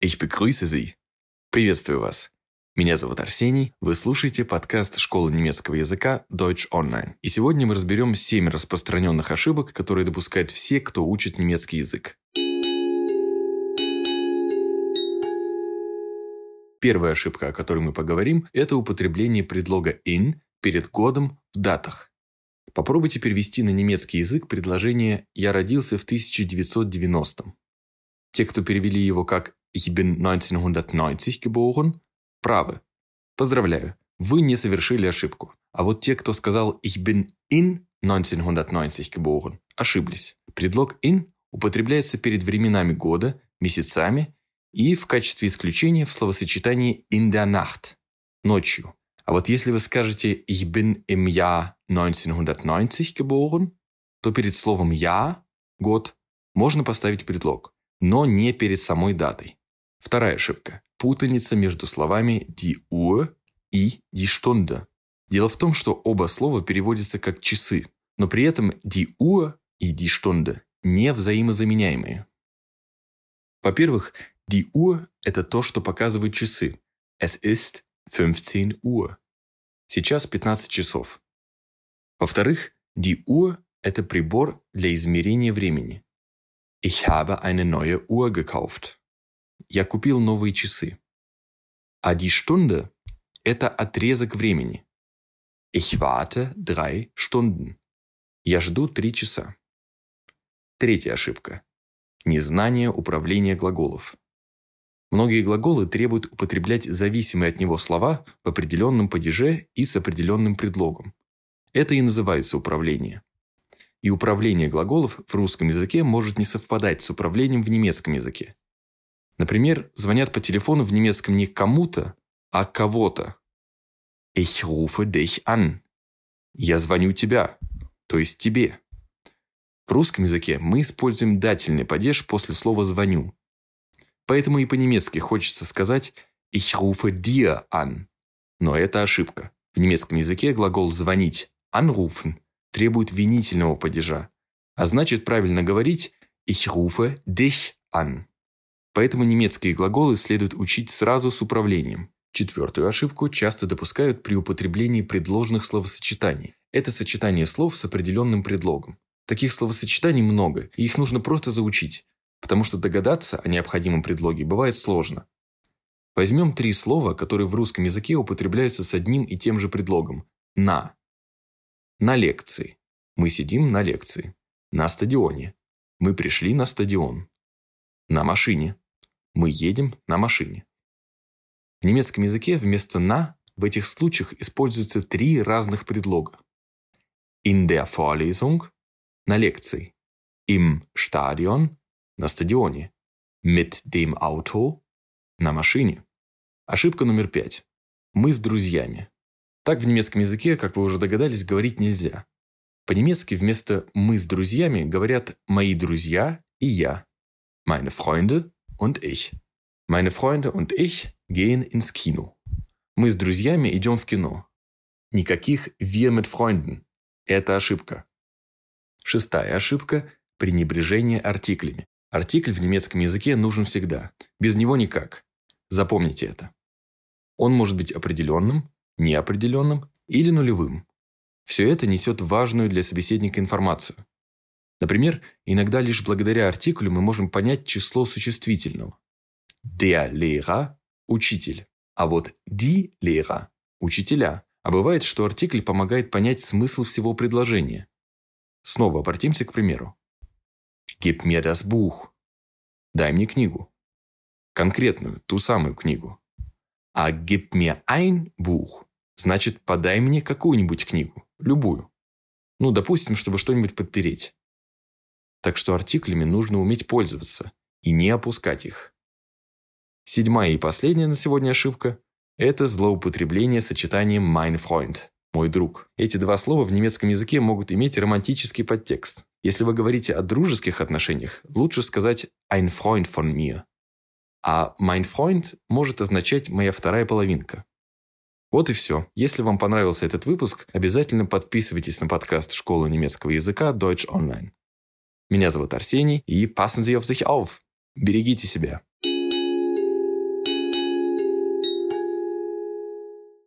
Ich begrüße Sie. Приветствую вас. Меня зовут Арсений, вы слушаете подкаст школы немецкого языка Deutsch Online. И сегодня мы разберем 7 распространенных ошибок, которые допускают все, кто учит немецкий язык. Первая ошибка, о которой мы поговорим, это употребление предлога in перед годом в датах. Попробуйте перевести на немецкий язык предложение «Я родился в 1990-м». Те, кто перевели его как «Ich bin 1990 geboren», правы. Поздравляю, вы не совершили ошибку. А вот те, кто сказал «Ich bin in 1990 geboren», ошиблись. Предлог «in» употребляется перед временами года, месяцами и в качестве исключения в словосочетании «in der Nacht» – ночью. А вот если вы скажете «Ich bin im Jahr 1990 geboren», то перед словом «я» – год можно поставить предлог, но не перед самой датой. Вторая ошибка – путаница между словами «die Uhr» и «die Stunde». Дело в том, что оба слова переводятся как «часы», но при этом «die Uhr» и «die Stunde» не взаимозаменяемые. Во-первых, Die Uhr – это то, что показывают часы. Es ist 15 Uhr. Сейчас 15 часов. Во-вторых, die Uhr – это прибор для измерения времени. Ich habe eine neue Uhr gekauft. Я купил новые часы. А die это отрезок времени. Ich warte drei Stunden. Я жду три часа. Третья ошибка. Незнание управления глаголов. Многие глаголы требуют употреблять зависимые от него слова в определенном падеже и с определенным предлогом. Это и называется управление. И управление глаголов в русском языке может не совпадать с управлением в немецком языке. Например, звонят по телефону в немецком не кому-то, а кого-то. Ich rufe dich an. Я звоню тебя, то есть тебе. В русском языке мы используем дательный падеж после слова «звоню», Поэтому и по-немецки хочется сказать «Ich rufe dir an». Но это ошибка. В немецком языке глагол «звонить» anrufen требует винительного падежа, а значит правильно говорить «Ich rufe dich an». Поэтому немецкие глаголы следует учить сразу с управлением. Четвертую ошибку часто допускают при употреблении предложных словосочетаний. Это сочетание слов с определенным предлогом. Таких словосочетаний много, и их нужно просто заучить потому что догадаться о необходимом предлоге бывает сложно. Возьмем три слова, которые в русском языке употребляются с одним и тем же предлогом – «на». На лекции. Мы сидим на лекции. На стадионе. Мы пришли на стадион. На машине. Мы едем на машине. В немецком языке вместо «на» в этих случаях используются три разных предлога. In der Vorlesung – на лекции. Im Stadion на стадионе. Mit dem Auto – на машине. Ошибка номер пять. Мы с друзьями. Так в немецком языке, как вы уже догадались, говорить нельзя. По-немецки вместо «мы с друзьями» говорят «мои друзья» и «я». Meine Freunde und ich. Meine Freunde und ich gehen ins Kino. Мы с друзьями идем в кино. Никаких «wir mit Freunden». Это ошибка. Шестая ошибка – пренебрежение артиклями. Артикль в немецком языке нужен всегда. Без него никак. Запомните это. Он может быть определенным, неопределенным или нулевым. Все это несет важную для собеседника информацию. Например, иногда лишь благодаря артиклю мы можем понять число существительного. Der Lehrer – учитель, а вот die Lehrer – учителя. А бывает, что артикль помогает понять смысл всего предложения. Снова обратимся к примеру. Gib mir das Buch. Дай мне книгу. Конкретную, ту самую книгу. А gib mir ein Buch значит подай мне какую-нибудь книгу, любую. Ну, допустим, чтобы что-нибудь подпереть. Так что артиклями нужно уметь пользоваться и не опускать их. Седьмая и последняя на сегодня ошибка – это злоупотребление сочетанием mein Freund – мой друг. Эти два слова в немецком языке могут иметь романтический подтекст. Если вы говорите о дружеских отношениях, лучше сказать «ein Freund von mir». А «mein Freund» может означать «моя вторая половинка». Вот и все. Если вам понравился этот выпуск, обязательно подписывайтесь на подкаст Школы немецкого языка Deutsch Online. Меня зовут Арсений, и passen Sie auf sich auf. Берегите себя.